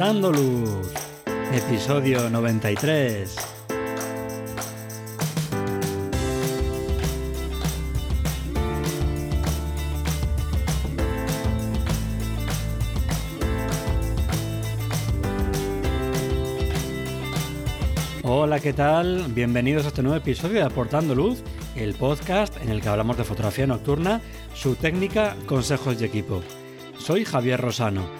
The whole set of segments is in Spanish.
Aportando Luz, episodio 93. Hola, ¿qué tal? Bienvenidos a este nuevo episodio de Aportando Luz, el podcast en el que hablamos de fotografía nocturna, su técnica, consejos y equipo. Soy Javier Rosano,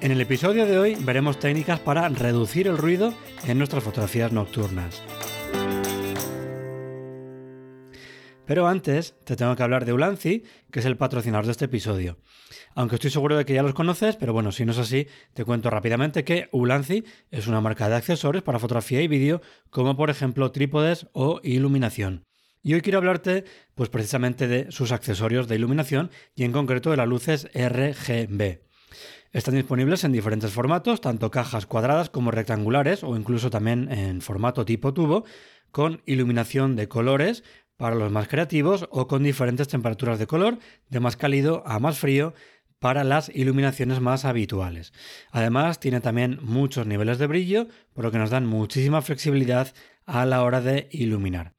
En el episodio de hoy veremos técnicas para reducir el ruido en nuestras fotografías nocturnas. Pero antes te tengo que hablar de Ulanzi, que es el patrocinador de este episodio. Aunque estoy seguro de que ya los conoces, pero bueno, si no es así, te cuento rápidamente que Ulanzi es una marca de accesorios para fotografía y vídeo, como por ejemplo trípodes o iluminación. Y hoy quiero hablarte pues precisamente de sus accesorios de iluminación y en concreto de las luces RGB. Están disponibles en diferentes formatos, tanto cajas cuadradas como rectangulares o incluso también en formato tipo tubo, con iluminación de colores para los más creativos o con diferentes temperaturas de color, de más cálido a más frío, para las iluminaciones más habituales. Además, tiene también muchos niveles de brillo, por lo que nos dan muchísima flexibilidad a la hora de iluminar.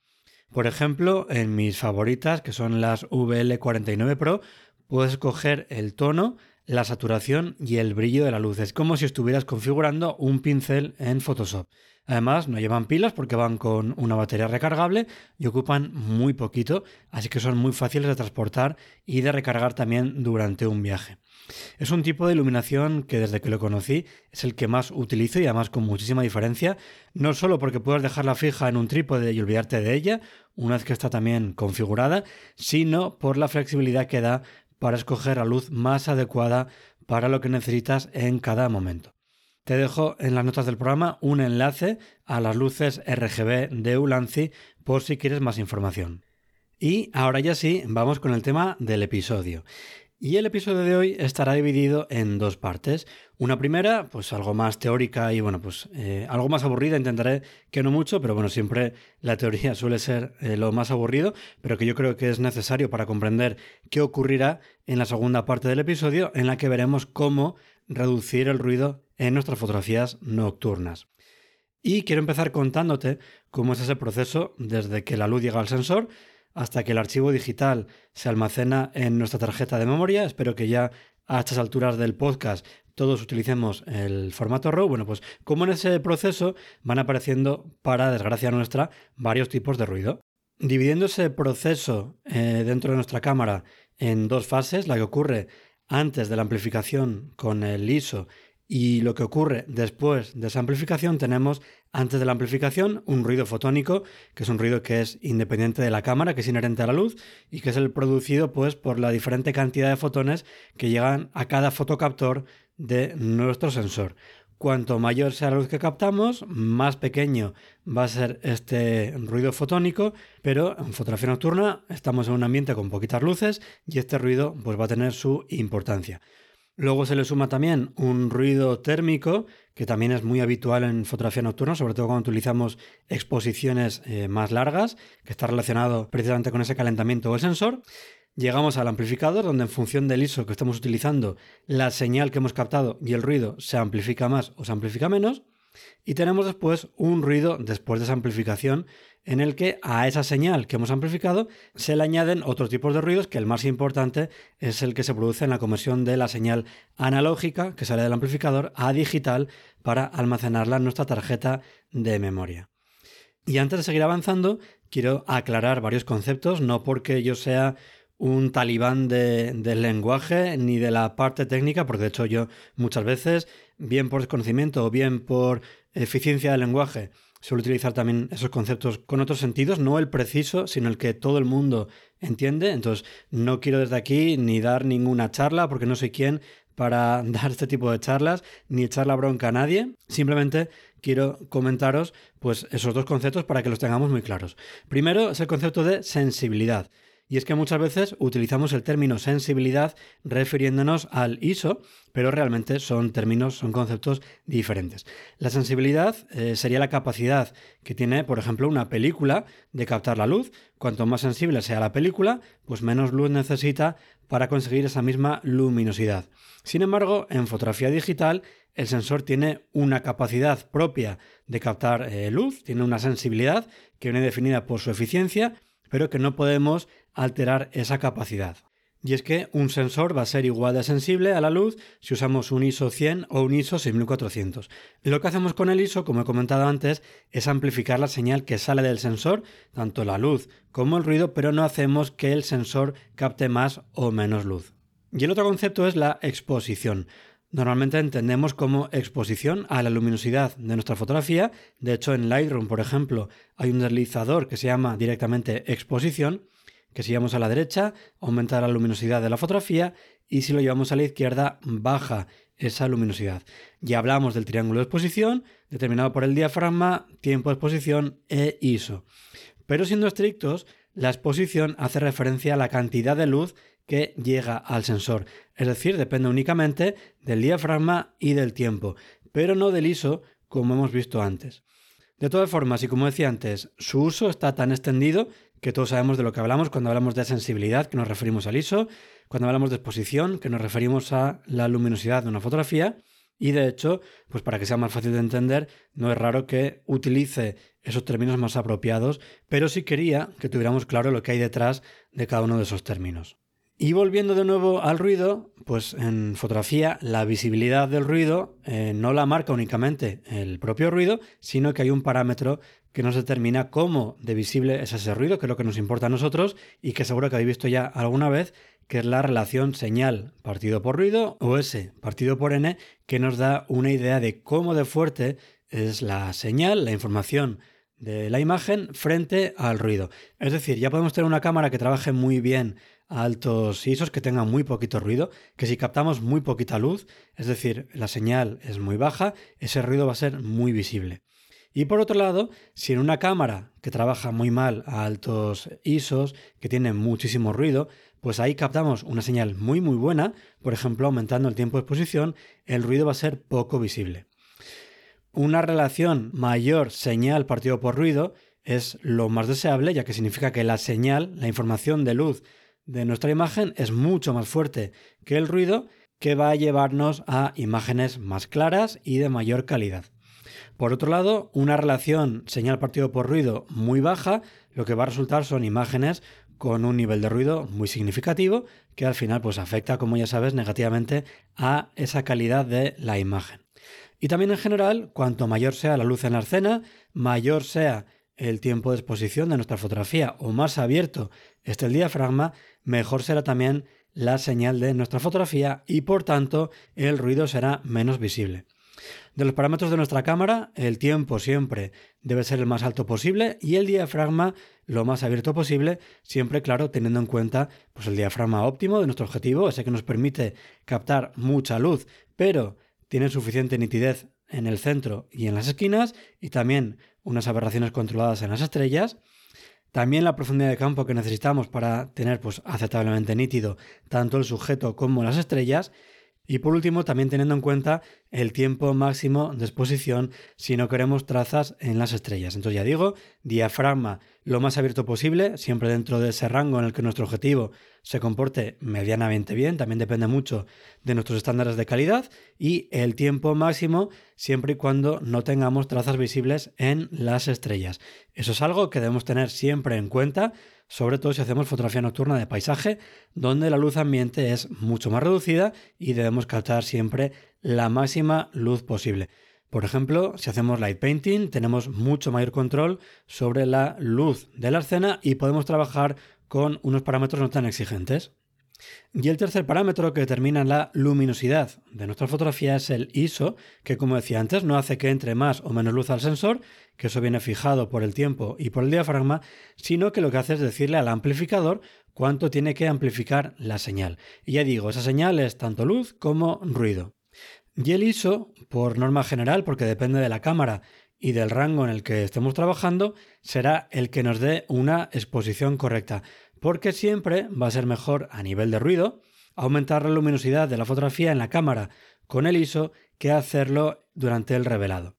Por ejemplo, en mis favoritas, que son las VL49 Pro, puedes escoger el tono, la saturación y el brillo de la luz. Es como si estuvieras configurando un pincel en Photoshop. Además, no llevan pilas porque van con una batería recargable y ocupan muy poquito, así que son muy fáciles de transportar y de recargar también durante un viaje. Es un tipo de iluminación que desde que lo conocí es el que más utilizo y además con muchísima diferencia, no solo porque puedes dejarla fija en un trípode y olvidarte de ella, una vez que está también configurada, sino por la flexibilidad que da para escoger la luz más adecuada para lo que necesitas en cada momento. Te dejo en las notas del programa un enlace a las luces RGB de Ulanzi por si quieres más información. Y ahora ya sí, vamos con el tema del episodio. Y el episodio de hoy estará dividido en dos partes. Una primera, pues algo más teórica y bueno, pues eh, algo más aburrida, intentaré que no mucho, pero bueno, siempre la teoría suele ser eh, lo más aburrido, pero que yo creo que es necesario para comprender qué ocurrirá en la segunda parte del episodio, en la que veremos cómo reducir el ruido en nuestras fotografías nocturnas. Y quiero empezar contándote cómo es ese proceso desde que la luz llega al sensor hasta que el archivo digital se almacena en nuestra tarjeta de memoria. Espero que ya a estas alturas del podcast todos utilicemos el formato RAW. Bueno, pues como en ese proceso van apareciendo, para desgracia nuestra, varios tipos de ruido. Dividiendo ese proceso eh, dentro de nuestra cámara en dos fases, la que ocurre antes de la amplificación con el ISO y lo que ocurre después de esa amplificación tenemos antes de la amplificación un ruido fotónico, que es un ruido que es independiente de la cámara, que es inherente a la luz y que es el producido pues por la diferente cantidad de fotones que llegan a cada fotocaptor de nuestro sensor. Cuanto mayor sea la luz que captamos, más pequeño va a ser este ruido fotónico, pero en fotografía nocturna estamos en un ambiente con poquitas luces y este ruido pues va a tener su importancia. Luego se le suma también un ruido térmico, que también es muy habitual en fotografía nocturna, sobre todo cuando utilizamos exposiciones eh, más largas, que está relacionado precisamente con ese calentamiento del sensor. Llegamos al amplificador, donde en función del ISO que estamos utilizando, la señal que hemos captado y el ruido se amplifica más o se amplifica menos. Y tenemos después un ruido después de esa amplificación en el que a esa señal que hemos amplificado se le añaden otros tipos de ruidos que el más importante es el que se produce en la conversión de la señal analógica que sale del amplificador a digital para almacenarla en nuestra tarjeta de memoria. Y antes de seguir avanzando, quiero aclarar varios conceptos, no porque yo sea un talibán del lenguaje ni de la parte técnica, porque de hecho yo muchas veces, bien por desconocimiento o bien por eficiencia del lenguaje, suelo utilizar también esos conceptos con otros sentidos, no el preciso, sino el que todo el mundo entiende. Entonces, no quiero desde aquí ni dar ninguna charla, porque no soy quien para dar este tipo de charlas ni echar la bronca a nadie. Simplemente quiero comentaros pues esos dos conceptos para que los tengamos muy claros. Primero es el concepto de sensibilidad. Y es que muchas veces utilizamos el término sensibilidad refiriéndonos al ISO, pero realmente son términos, son conceptos diferentes. La sensibilidad eh, sería la capacidad que tiene, por ejemplo, una película de captar la luz. Cuanto más sensible sea la película, pues menos luz necesita para conseguir esa misma luminosidad. Sin embargo, en fotografía digital, el sensor tiene una capacidad propia de captar eh, luz, tiene una sensibilidad que viene definida por su eficiencia, pero que no podemos alterar esa capacidad. Y es que un sensor va a ser igual de sensible a la luz si usamos un ISO 100 o un ISO 6400. lo que hacemos con el ISO, como he comentado antes, es amplificar la señal que sale del sensor, tanto la luz como el ruido, pero no hacemos que el sensor capte más o menos luz. Y el otro concepto es la exposición. Normalmente entendemos como exposición a la luminosidad de nuestra fotografía. De hecho, en Lightroom, por ejemplo, hay un deslizador que se llama directamente exposición que si llevamos a la derecha aumenta la luminosidad de la fotografía y si lo llevamos a la izquierda baja esa luminosidad. Ya hablamos del triángulo de exposición determinado por el diafragma, tiempo de exposición e ISO. Pero siendo estrictos, la exposición hace referencia a la cantidad de luz que llega al sensor, es decir, depende únicamente del diafragma y del tiempo, pero no del ISO como hemos visto antes. De todas formas, y como decía antes, su uso está tan extendido que todos sabemos de lo que hablamos cuando hablamos de sensibilidad, que nos referimos al ISO, cuando hablamos de exposición, que nos referimos a la luminosidad de una fotografía. Y de hecho, pues para que sea más fácil de entender, no es raro que utilice esos términos más apropiados, pero sí quería que tuviéramos claro lo que hay detrás de cada uno de esos términos. Y volviendo de nuevo al ruido, pues en fotografía la visibilidad del ruido eh, no la marca únicamente el propio ruido, sino que hay un parámetro que nos determina cómo de visible es ese ruido, que es lo que nos importa a nosotros y que seguro que habéis visto ya alguna vez, que es la relación señal partido por ruido o S partido por N, que nos da una idea de cómo de fuerte es la señal, la información de la imagen frente al ruido. Es decir, ya podemos tener una cámara que trabaje muy bien a altos ISOs, que tenga muy poquito ruido, que si captamos muy poquita luz, es decir, la señal es muy baja, ese ruido va a ser muy visible. Y por otro lado, si en una cámara que trabaja muy mal a altos ISOs, que tiene muchísimo ruido, pues ahí captamos una señal muy muy buena, por ejemplo, aumentando el tiempo de exposición, el ruido va a ser poco visible. Una relación mayor señal partido por ruido es lo más deseable, ya que significa que la señal, la información de luz de nuestra imagen es mucho más fuerte que el ruido, que va a llevarnos a imágenes más claras y de mayor calidad. Por otro lado, una relación señal partido por ruido muy baja, lo que va a resultar son imágenes con un nivel de ruido muy significativo que al final pues afecta, como ya sabes, negativamente a esa calidad de la imagen. Y también en general, cuanto mayor sea la luz en la escena, mayor sea el tiempo de exposición de nuestra fotografía o más abierto esté el diafragma, mejor será también la señal de nuestra fotografía y por tanto el ruido será menos visible. De los parámetros de nuestra cámara, el tiempo siempre debe ser el más alto posible y el diafragma lo más abierto posible, siempre claro teniendo en cuenta pues, el diafragma óptimo de nuestro objetivo, ese que nos permite captar mucha luz, pero tiene suficiente nitidez en el centro y en las esquinas y también unas aberraciones controladas en las estrellas. También la profundidad de campo que necesitamos para tener pues, aceptablemente nítido tanto el sujeto como las estrellas y por último, también teniendo en cuenta el tiempo máximo de exposición si no queremos trazas en las estrellas. Entonces ya digo, diafragma lo más abierto posible, siempre dentro de ese rango en el que nuestro objetivo se comporte medianamente bien, también depende mucho de nuestros estándares de calidad, y el tiempo máximo siempre y cuando no tengamos trazas visibles en las estrellas. Eso es algo que debemos tener siempre en cuenta sobre todo si hacemos fotografía nocturna de paisaje, donde la luz ambiente es mucho más reducida y debemos captar siempre la máxima luz posible. Por ejemplo, si hacemos light painting, tenemos mucho mayor control sobre la luz de la escena y podemos trabajar con unos parámetros no tan exigentes. Y el tercer parámetro que determina la luminosidad de nuestra fotografía es el ISO, que como decía antes no hace que entre más o menos luz al sensor, que eso viene fijado por el tiempo y por el diafragma, sino que lo que hace es decirle al amplificador cuánto tiene que amplificar la señal. Y ya digo, esa señal es tanto luz como ruido. Y el ISO, por norma general, porque depende de la cámara y del rango en el que estemos trabajando, será el que nos dé una exposición correcta, porque siempre va a ser mejor a nivel de ruido aumentar la luminosidad de la fotografía en la cámara con el ISO que hacerlo durante el revelado.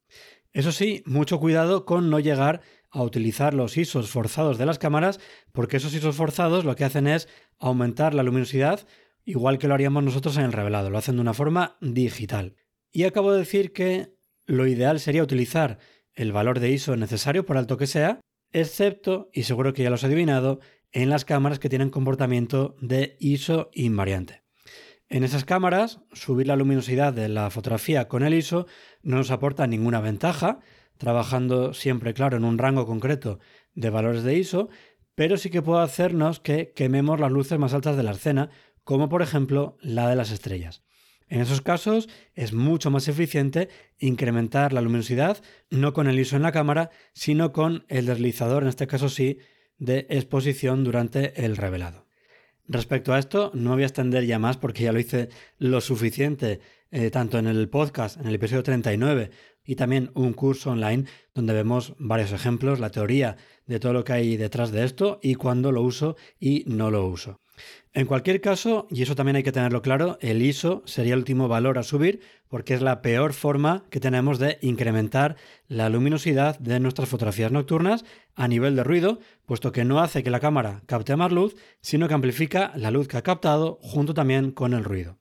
Eso sí, mucho cuidado con no llegar a utilizar los ISOs forzados de las cámaras, porque esos ISOs forzados lo que hacen es aumentar la luminosidad igual que lo haríamos nosotros en el revelado, lo hacen de una forma digital. Y acabo de decir que lo ideal sería utilizar el valor de ISO necesario, por alto que sea, excepto, y seguro que ya lo has adivinado, en las cámaras que tienen comportamiento de ISO invariante. En esas cámaras, subir la luminosidad de la fotografía con el ISO no nos aporta ninguna ventaja, trabajando siempre, claro, en un rango concreto de valores de ISO, pero sí que puede hacernos que quememos las luces más altas de la escena, como por ejemplo la de las estrellas. En esos casos es mucho más eficiente incrementar la luminosidad no con el ISO en la cámara, sino con el deslizador, en este caso sí, de exposición durante el revelado. Respecto a esto, no voy a extender ya más porque ya lo hice lo suficiente, eh, tanto en el podcast, en el episodio 39, y también un curso online donde vemos varios ejemplos, la teoría de todo lo que hay detrás de esto y cuándo lo uso y no lo uso. En cualquier caso, y eso también hay que tenerlo claro, el ISO sería el último valor a subir porque es la peor forma que tenemos de incrementar la luminosidad de nuestras fotografías nocturnas a nivel de ruido, puesto que no hace que la cámara capte más luz, sino que amplifica la luz que ha captado junto también con el ruido.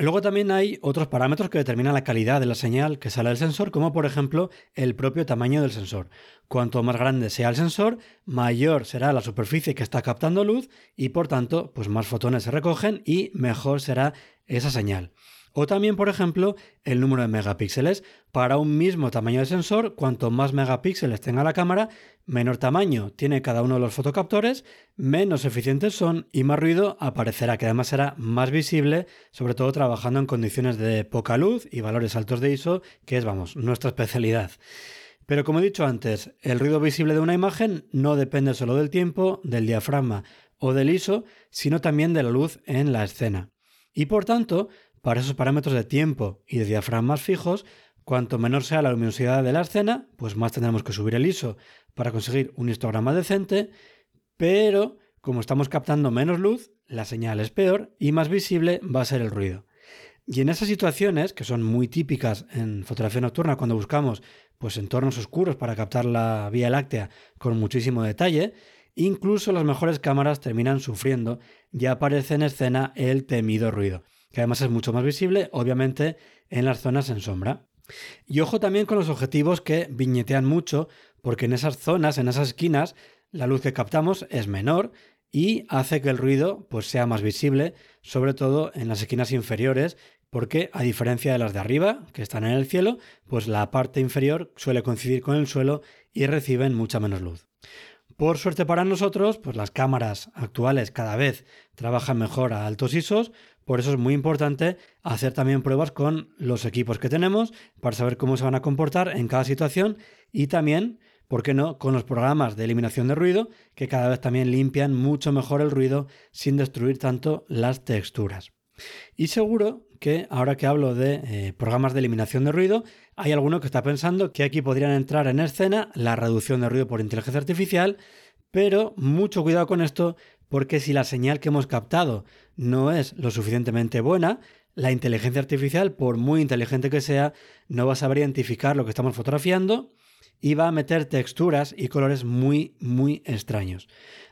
Luego también hay otros parámetros que determinan la calidad de la señal que sale del sensor, como por ejemplo el propio tamaño del sensor. Cuanto más grande sea el sensor, mayor será la superficie que está captando luz y por tanto, pues más fotones se recogen y mejor será esa señal. O también, por ejemplo, el número de megapíxeles. Para un mismo tamaño de sensor, cuanto más megapíxeles tenga la cámara, menor tamaño tiene cada uno de los fotocaptores, menos eficientes son y más ruido aparecerá, que además será más visible, sobre todo trabajando en condiciones de poca luz y valores altos de ISO, que es, vamos, nuestra especialidad. Pero como he dicho antes, el ruido visible de una imagen no depende solo del tiempo, del diafragma o del ISO, sino también de la luz en la escena. Y por tanto, para esos parámetros de tiempo y de diafragmas fijos, cuanto menor sea la luminosidad de la escena, pues más tendremos que subir el ISO para conseguir un histograma decente, pero como estamos captando menos luz, la señal es peor y más visible va a ser el ruido. Y en esas situaciones, que son muy típicas en fotografía nocturna cuando buscamos pues entornos oscuros para captar la Vía Láctea con muchísimo detalle, incluso las mejores cámaras terminan sufriendo y aparece en escena el temido ruido que además es mucho más visible, obviamente, en las zonas en sombra. Y ojo también con los objetivos que viñetean mucho, porque en esas zonas, en esas esquinas, la luz que captamos es menor y hace que el ruido pues, sea más visible, sobre todo en las esquinas inferiores, porque a diferencia de las de arriba, que están en el cielo, pues la parte inferior suele coincidir con el suelo y reciben mucha menos luz. Por suerte para nosotros, pues las cámaras actuales cada vez trabajan mejor a altos ISOs, por eso es muy importante hacer también pruebas con los equipos que tenemos para saber cómo se van a comportar en cada situación y también, ¿por qué no?, con los programas de eliminación de ruido que cada vez también limpian mucho mejor el ruido sin destruir tanto las texturas. Y seguro que ahora que hablo de eh, programas de eliminación de ruido, hay alguno que está pensando que aquí podrían entrar en escena la reducción de ruido por inteligencia artificial, pero mucho cuidado con esto porque si la señal que hemos captado no es lo suficientemente buena, la inteligencia artificial, por muy inteligente que sea, no va a saber identificar lo que estamos fotografiando y va a meter texturas y colores muy, muy extraños.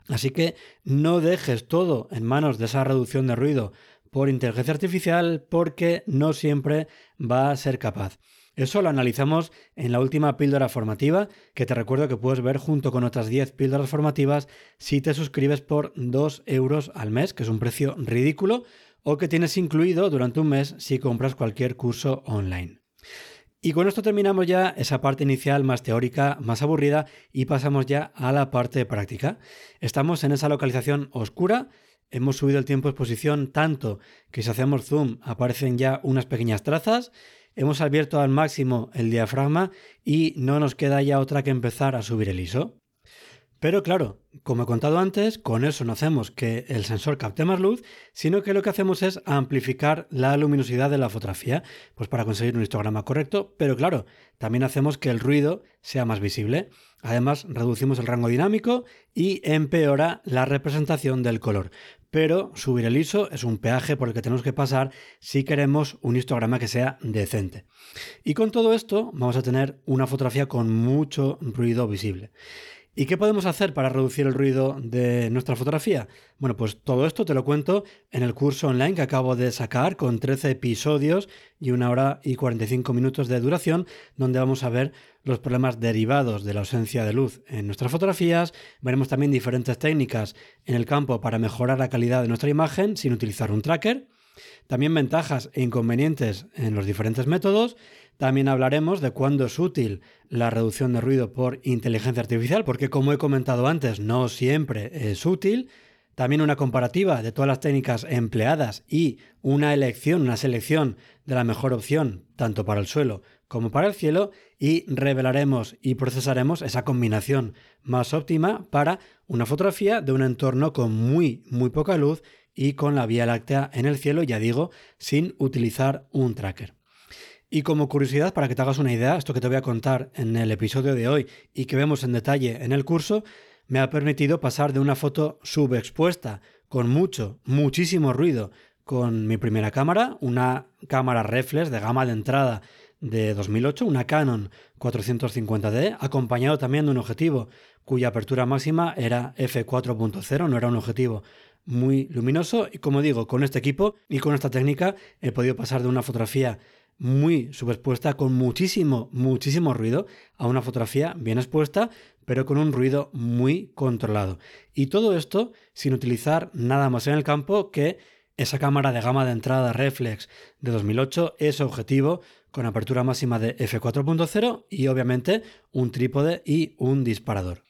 Así que no dejes todo en manos de esa reducción de ruido por inteligencia artificial porque no siempre va a ser capaz. Eso lo analizamos en la última píldora formativa, que te recuerdo que puedes ver junto con otras 10 píldoras formativas si te suscribes por 2 euros al mes, que es un precio ridículo, o que tienes incluido durante un mes si compras cualquier curso online. Y con esto terminamos ya esa parte inicial más teórica, más aburrida, y pasamos ya a la parte práctica. Estamos en esa localización oscura hemos subido el tiempo de exposición tanto que si hacemos zoom aparecen ya unas pequeñas trazas, hemos abierto al máximo el diafragma y no nos queda ya otra que empezar a subir el ISO. Pero claro, como he contado antes, con eso no hacemos que el sensor capte más luz, sino que lo que hacemos es amplificar la luminosidad de la fotografía, pues para conseguir un histograma correcto, pero claro, también hacemos que el ruido sea más visible. Además, reducimos el rango dinámico y empeora la representación del color. Pero subir el ISO es un peaje por el que tenemos que pasar si queremos un histograma que sea decente. Y con todo esto vamos a tener una fotografía con mucho ruido visible. ¿Y qué podemos hacer para reducir el ruido de nuestra fotografía? Bueno, pues todo esto te lo cuento en el curso online que acabo de sacar con 13 episodios y una hora y 45 minutos de duración, donde vamos a ver los problemas derivados de la ausencia de luz en nuestras fotografías. Veremos también diferentes técnicas en el campo para mejorar la calidad de nuestra imagen sin utilizar un tracker. También ventajas e inconvenientes en los diferentes métodos también hablaremos de cuándo es útil la reducción de ruido por inteligencia artificial, porque como he comentado antes, no siempre es útil. También una comparativa de todas las técnicas empleadas y una elección, una selección de la mejor opción, tanto para el suelo como para el cielo, y revelaremos y procesaremos esa combinación más óptima para una fotografía de un entorno con muy, muy poca luz y con la Vía Láctea en el cielo, ya digo, sin utilizar un tracker. Y como curiosidad, para que te hagas una idea, esto que te voy a contar en el episodio de hoy y que vemos en detalle en el curso, me ha permitido pasar de una foto subexpuesta, con mucho, muchísimo ruido, con mi primera cámara, una cámara reflex de gama de entrada de 2008, una Canon 450D, acompañado también de un objetivo cuya apertura máxima era f4.0, no era un objetivo muy luminoso y como digo, con este equipo y con esta técnica he podido pasar de una fotografía muy subexpuesta, con muchísimo, muchísimo ruido, a una fotografía bien expuesta, pero con un ruido muy controlado. Y todo esto sin utilizar nada más en el campo que esa cámara de gama de entrada reflex de 2008, ese objetivo con apertura máxima de f4.0 y obviamente un trípode y un disparador.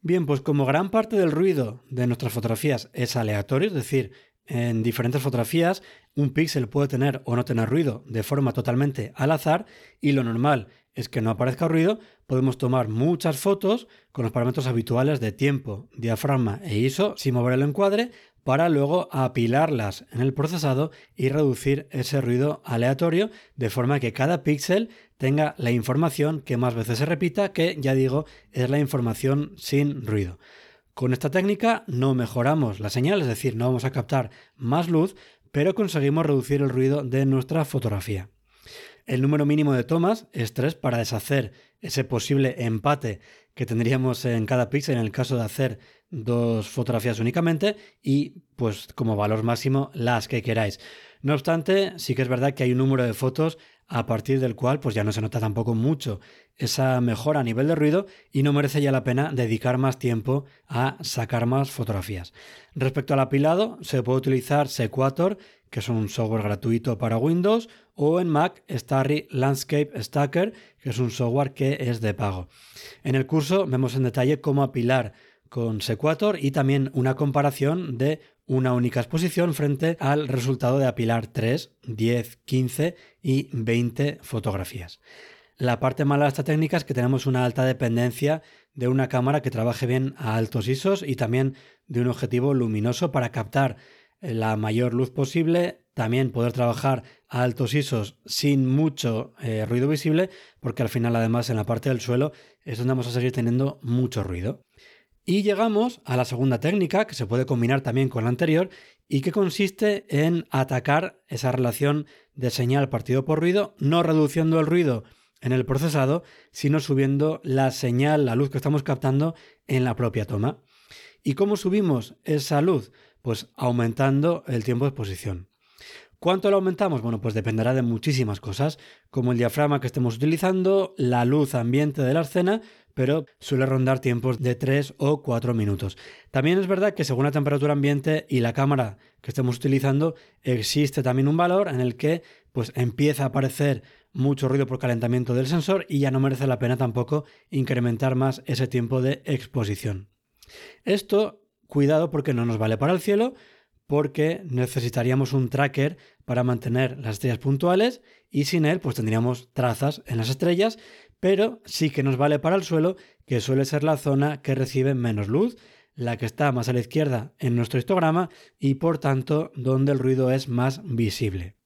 Bien, pues como gran parte del ruido de nuestras fotografías es aleatorio, es decir, en diferentes fotografías un píxel puede tener o no tener ruido de forma totalmente al azar y lo normal es que no aparezca ruido, podemos tomar muchas fotos con los parámetros habituales de tiempo, diafragma e ISO sin mover el encuadre para luego apilarlas en el procesado y reducir ese ruido aleatorio de forma que cada píxel tenga la información que más veces se repita, que ya digo es la información sin ruido. Con esta técnica no mejoramos la señal, es decir, no vamos a captar más luz, pero conseguimos reducir el ruido de nuestra fotografía. El número mínimo de tomas es 3 para deshacer ese posible empate que tendríamos en cada píxel en el caso de hacer dos fotografías únicamente y pues como valor máximo las que queráis. No obstante, sí que es verdad que hay un número de fotos a partir del cual pues ya no se nota tampoco mucho esa mejora a nivel de ruido y no merece ya la pena dedicar más tiempo a sacar más fotografías. Respecto al apilado, se puede utilizar Sequator, que es un software gratuito para Windows, o en Mac Starry Landscape Stacker, que es un software que es de pago. En el curso vemos en detalle cómo apilar con Sequator y también una comparación de una única exposición frente al resultado de apilar 3, 10, 15 y 20 fotografías. La parte mala de esta técnica es que tenemos una alta dependencia de una cámara que trabaje bien a altos ISOs y también de un objetivo luminoso para captar la mayor luz posible, también poder trabajar a altos ISOs sin mucho eh, ruido visible, porque al final además en la parte del suelo es donde vamos a seguir teniendo mucho ruido. Y llegamos a la segunda técnica, que se puede combinar también con la anterior, y que consiste en atacar esa relación de señal partido por ruido, no reduciendo el ruido en el procesado, sino subiendo la señal, la luz que estamos captando en la propia toma. ¿Y cómo subimos esa luz? Pues aumentando el tiempo de exposición. ¿Cuánto lo aumentamos? Bueno, pues dependerá de muchísimas cosas, como el diafragma que estemos utilizando, la luz ambiente de la escena, pero suele rondar tiempos de 3 o 4 minutos. También es verdad que según la temperatura ambiente y la cámara que estemos utilizando, existe también un valor en el que pues empieza a aparecer mucho ruido por calentamiento del sensor y ya no merece la pena tampoco incrementar más ese tiempo de exposición. Esto, cuidado porque no nos vale para el cielo, porque necesitaríamos un tracker para mantener las estrellas puntuales y sin él pues tendríamos trazas en las estrellas, pero sí que nos vale para el suelo, que suele ser la zona que recibe menos luz, la que está más a la izquierda en nuestro histograma y por tanto donde el ruido es más visible.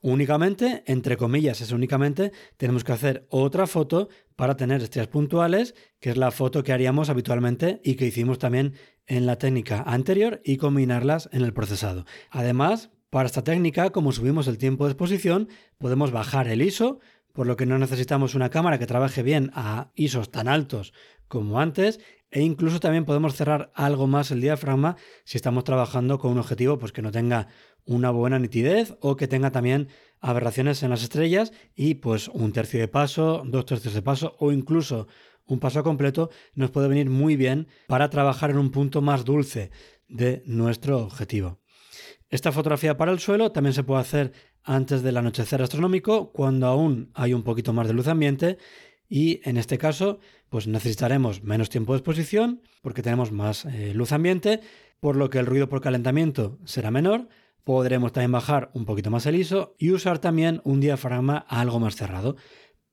Únicamente, entre comillas, es únicamente, tenemos que hacer otra foto para tener estrellas puntuales, que es la foto que haríamos habitualmente y que hicimos también en la técnica anterior y combinarlas en el procesado. Además, para esta técnica, como subimos el tiempo de exposición, podemos bajar el ISO, por lo que no necesitamos una cámara que trabaje bien a ISOs tan altos como antes, e incluso también podemos cerrar algo más el diafragma si estamos trabajando con un objetivo pues, que no tenga una buena nitidez o que tenga también aberraciones en las estrellas y pues un tercio de paso, dos tercios de paso o incluso un paso completo nos puede venir muy bien para trabajar en un punto más dulce de nuestro objetivo. Esta fotografía para el suelo también se puede hacer antes del anochecer astronómico cuando aún hay un poquito más de luz ambiente y en este caso pues necesitaremos menos tiempo de exposición porque tenemos más eh, luz ambiente por lo que el ruido por calentamiento será menor Podremos también bajar un poquito más el ISO y usar también un diafragma algo más cerrado.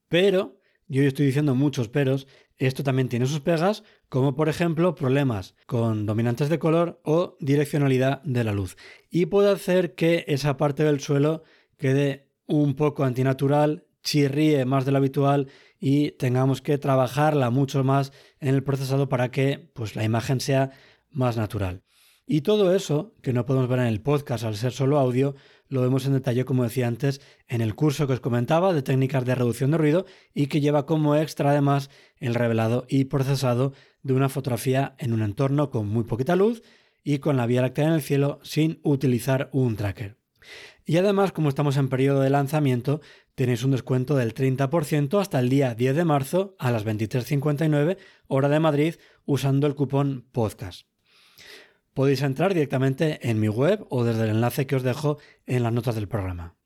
Pero, yo estoy diciendo muchos peros, esto también tiene sus pegas, como por ejemplo problemas con dominantes de color o direccionalidad de la luz. Y puede hacer que esa parte del suelo quede un poco antinatural, chirríe más de lo habitual y tengamos que trabajarla mucho más en el procesado para que pues, la imagen sea más natural. Y todo eso, que no podemos ver en el podcast al ser solo audio, lo vemos en detalle, como decía antes, en el curso que os comentaba de técnicas de reducción de ruido y que lleva como extra además el revelado y procesado de una fotografía en un entorno con muy poquita luz y con la Vía Láctea en el cielo sin utilizar un tracker. Y además, como estamos en periodo de lanzamiento, tenéis un descuento del 30% hasta el día 10 de marzo a las 23.59 hora de Madrid usando el cupón podcast podéis entrar directamente en mi web o desde el enlace que os dejo en las notas del programa.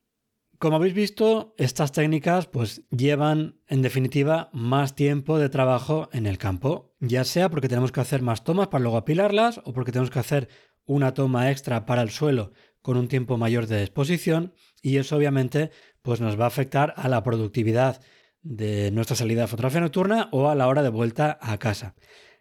Como habéis visto, estas técnicas pues llevan en definitiva más tiempo de trabajo en el campo, ya sea porque tenemos que hacer más tomas para luego apilarlas o porque tenemos que hacer una toma extra para el suelo con un tiempo mayor de exposición y eso obviamente pues nos va a afectar a la productividad de nuestra salida de fotografía nocturna o a la hora de vuelta a casa.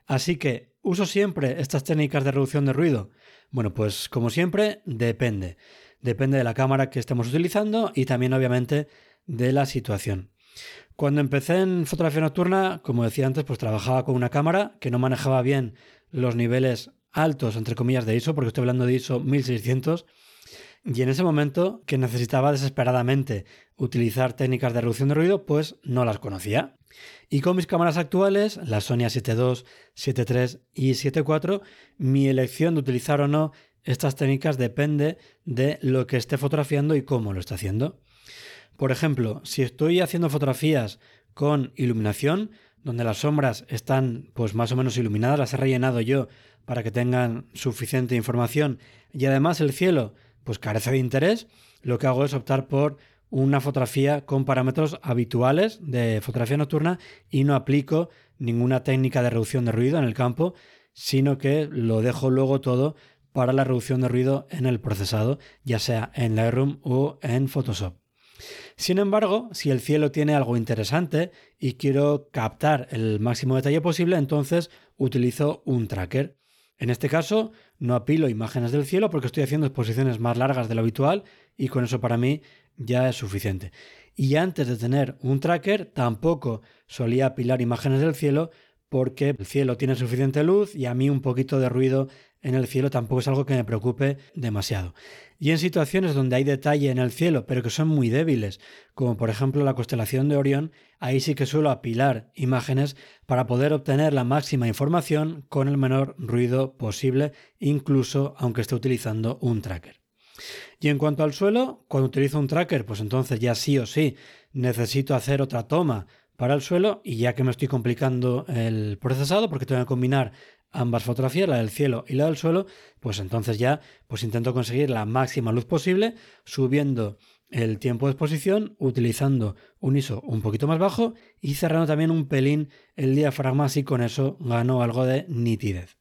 Así que ¿Uso siempre estas técnicas de reducción de ruido? Bueno, pues como siempre, depende. Depende de la cámara que estemos utilizando y también obviamente de la situación. Cuando empecé en fotografía nocturna, como decía antes, pues trabajaba con una cámara que no manejaba bien los niveles altos, entre comillas, de ISO, porque estoy hablando de ISO 1600. Y en ese momento, que necesitaba desesperadamente utilizar técnicas de reducción de ruido, pues no las conocía. Y con mis cámaras actuales, la Sony A7 7.3 y 7.4, mi elección de utilizar o no estas técnicas depende de lo que esté fotografiando y cómo lo esté haciendo. Por ejemplo, si estoy haciendo fotografías con iluminación, donde las sombras están pues más o menos iluminadas, las he rellenado yo para que tengan suficiente información y además el cielo pues carece de interés, lo que hago es optar por una fotografía con parámetros habituales de fotografía nocturna y no aplico ninguna técnica de reducción de ruido en el campo, sino que lo dejo luego todo para la reducción de ruido en el procesado, ya sea en Lightroom o en Photoshop. Sin embargo, si el cielo tiene algo interesante y quiero captar el máximo detalle posible, entonces utilizo un tracker. En este caso, no apilo imágenes del cielo porque estoy haciendo exposiciones más largas de lo habitual y con eso para mí ya es suficiente. Y antes de tener un tracker, tampoco solía apilar imágenes del cielo porque el cielo tiene suficiente luz y a mí un poquito de ruido en el cielo tampoco es algo que me preocupe demasiado. Y en situaciones donde hay detalle en el cielo, pero que son muy débiles, como por ejemplo la constelación de Orión, ahí sí que suelo apilar imágenes para poder obtener la máxima información con el menor ruido posible, incluso aunque esté utilizando un tracker. Y en cuanto al suelo, cuando utilizo un tracker, pues entonces ya sí o sí necesito hacer otra toma para el suelo y ya que me estoy complicando el procesado porque tengo que combinar ambas fotografías, la del cielo y la del suelo, pues entonces ya pues intento conseguir la máxima luz posible subiendo el tiempo de exposición utilizando un ISO un poquito más bajo y cerrando también un pelín el diafragma así con eso gano algo de nitidez.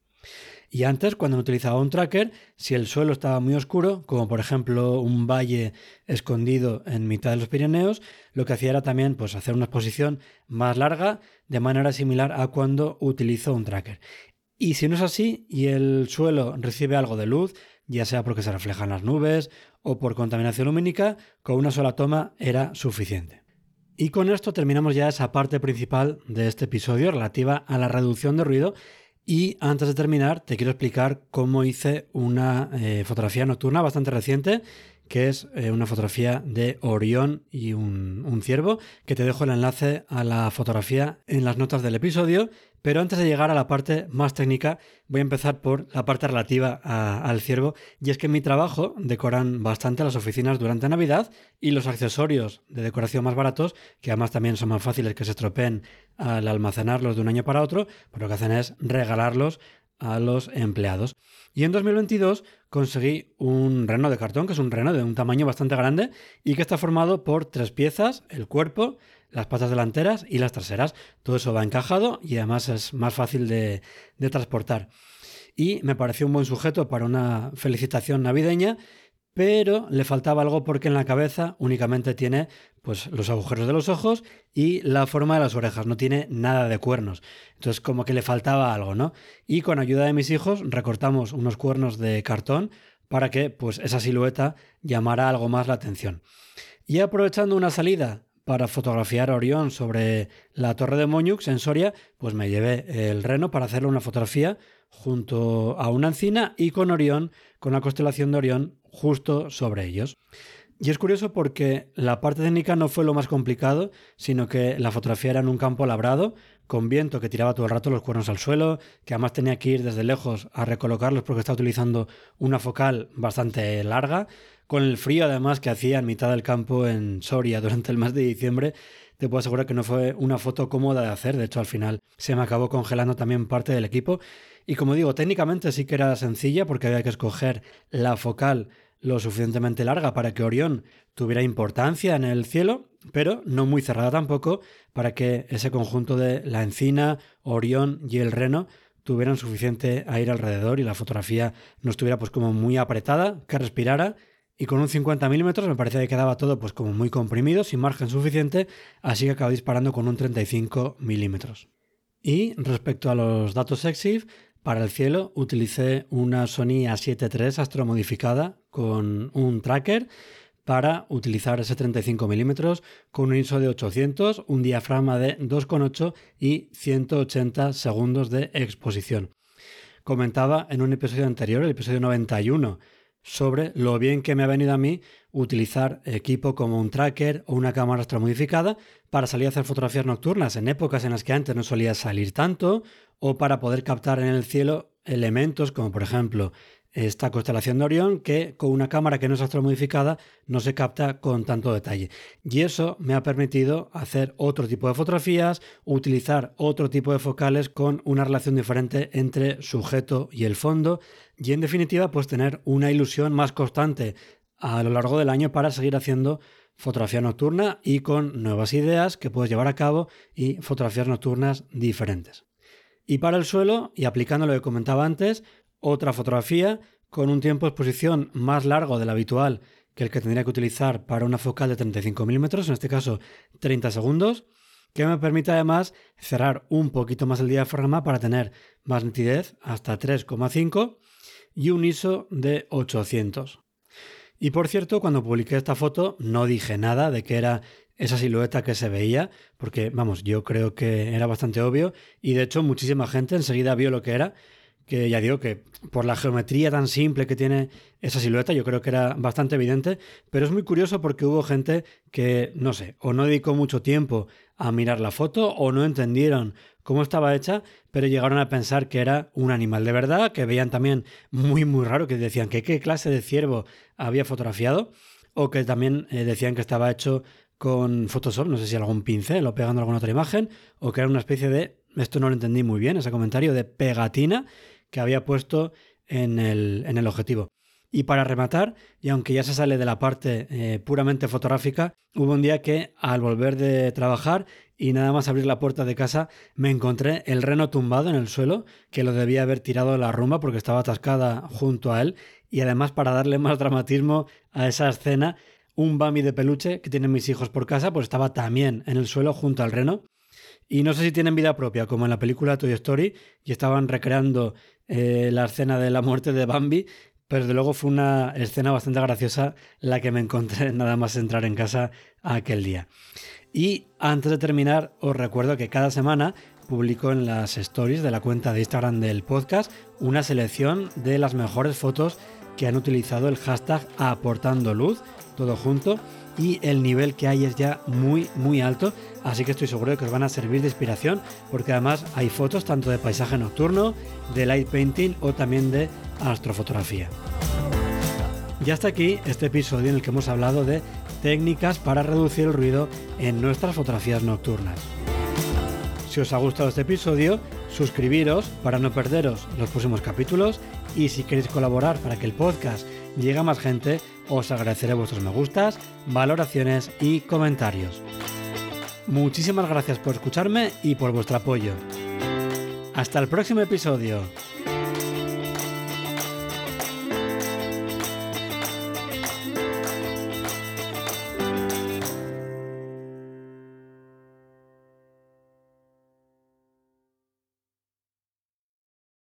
Y antes, cuando utilizaba un tracker, si el suelo estaba muy oscuro, como por ejemplo un valle escondido en mitad de los Pirineos, lo que hacía era también pues, hacer una exposición más larga, de manera similar a cuando utilizo un tracker. Y si no es así y el suelo recibe algo de luz, ya sea porque se reflejan las nubes o por contaminación lumínica, con una sola toma era suficiente. Y con esto terminamos ya esa parte principal de este episodio relativa a la reducción de ruido y antes de terminar, te quiero explicar cómo hice una eh, fotografía nocturna bastante reciente, que es eh, una fotografía de Orión y un, un, ciervo, que te dejo el enlace a la fotografía en las notas del episodio pero antes de llegar a la parte más técnica, voy a empezar por la parte relativa al ciervo, y es que en mi trabajo decoran bastante las oficinas durante Navidad y los accesorios de decoración más baratos, que además también son más fáciles que se estropeen al almacenarlos de un año para otro, pues lo que hacen es regalarlos a los empleados. Y en 2022 conseguí un reno de cartón, que es un reno de un tamaño bastante grande y que está formado por tres piezas, el cuerpo, las patas delanteras y las traseras. Todo eso va encajado y además es más fácil de, transportar. Y me pareció un buen sujeto para una felicitación navideña, pero le faltaba algo porque en la cabeza únicamente tiene pues los agujeros de los ojos y la forma de las orejas, no tiene nada de cuernos. Entonces como que le faltaba algo, ¿no? Y con ayuda de mis hijos recortamos unos cuernos de cartón para que pues esa silueta llamara algo más la atención. Y aprovechando una salida para fotografiar a Orión sobre la torre de Moñux en Soria, pues me llevé el reno para hacerle una fotografía junto a una encina y con Orión, con la constelación de Orión justo sobre ellos. Y es curioso porque la parte técnica no fue lo más complicado, sino que la fotografía era en un campo labrado, con viento que tiraba todo el rato los cuernos al suelo, que además tenía que ir desde lejos a recolocarlos porque estaba utilizando una focal bastante larga, con el frío además que hacía en mitad del campo en Soria durante el mes de diciembre, te puedo asegurar que no fue una foto cómoda de hacer. De hecho, al final se me acabó congelando también parte del equipo. Y como digo, técnicamente sí que era sencilla porque había que escoger la focal lo suficientemente larga para que Orión tuviera importancia en el cielo, pero no muy cerrada tampoco para que ese conjunto de la encina, Orión y el reno tuvieran suficiente aire alrededor y la fotografía no estuviera pues como muy apretada, que respirara y con un 50 milímetros me parecía que quedaba todo pues como muy comprimido, sin margen suficiente, así que acabo disparando con un 35 milímetros. Y respecto a los datos EXIF, para el cielo utilicé una Sony A7 III astromodificada con un tracker para utilizar ese 35 milímetros con un ISO de 800, un diafragma de 2,8 y 180 segundos de exposición. Comentaba en un episodio anterior, el episodio 91, sobre lo bien que me ha venido a mí utilizar equipo como un tracker o una cámara modificada para salir a hacer fotografías nocturnas en épocas en las que antes no solía salir tanto o para poder captar en el cielo elementos como por ejemplo esta constelación de Orión que con una cámara que no es astromodificada no se capta con tanto detalle. Y eso me ha permitido hacer otro tipo de fotografías, utilizar otro tipo de focales con una relación diferente entre sujeto y el fondo y en definitiva pues tener una ilusión más constante a lo largo del año para seguir haciendo fotografía nocturna y con nuevas ideas que puedes llevar a cabo y fotografías nocturnas diferentes. Y para el suelo, y aplicando lo que comentaba antes, otra fotografía con un tiempo de exposición más largo del habitual que el que tendría que utilizar para una focal de 35 milímetros, en este caso 30 segundos, que me permite además cerrar un poquito más el diafragma para tener más nitidez hasta 3,5 y un ISO de 800. Y por cierto, cuando publiqué esta foto no dije nada de que era esa silueta que se veía, porque vamos, yo creo que era bastante obvio y de hecho muchísima gente enseguida vio lo que era que ya digo que por la geometría tan simple que tiene esa silueta, yo creo que era bastante evidente, pero es muy curioso porque hubo gente que, no sé, o no dedicó mucho tiempo a mirar la foto o no entendieron cómo estaba hecha, pero llegaron a pensar que era un animal de verdad, que veían también muy, muy raro, que decían que qué clase de ciervo había fotografiado, o que también eh, decían que estaba hecho con Photoshop, no sé si algún pincel o pegando alguna otra imagen, o que era una especie de, esto no lo entendí muy bien, ese comentario de pegatina que había puesto en el, en el objetivo. Y para rematar, y aunque ya se sale de la parte eh, puramente fotográfica, hubo un día que al volver de trabajar y nada más abrir la puerta de casa me encontré el reno tumbado en el suelo, que lo debía haber tirado de la rumba porque estaba atascada junto a él, y además para darle más dramatismo a esa escena, un Bambi de peluche que tienen mis hijos por casa, pues estaba también en el suelo junto al reno. Y no sé si tienen vida propia, como en la película Toy Story, y estaban recreando eh, la escena de la muerte de Bambi, pero desde luego fue una escena bastante graciosa la que me encontré nada más entrar en casa aquel día. Y antes de terminar, os recuerdo que cada semana publico en las stories de la cuenta de Instagram del podcast una selección de las mejores fotos que han utilizado el hashtag aportando luz, todo junto, y el nivel que hay es ya muy, muy alto, así que estoy seguro de que os van a servir de inspiración, porque además hay fotos tanto de paisaje nocturno, de light painting o también de astrofotografía. Y hasta aquí este episodio en el que hemos hablado de técnicas para reducir el ruido en nuestras fotografías nocturnas. Si os ha gustado este episodio, suscribiros para no perderos los próximos capítulos y si queréis colaborar para que el podcast llegue a más gente, os agradeceré vuestros me gustas, valoraciones y comentarios. Muchísimas gracias por escucharme y por vuestro apoyo. Hasta el próximo episodio.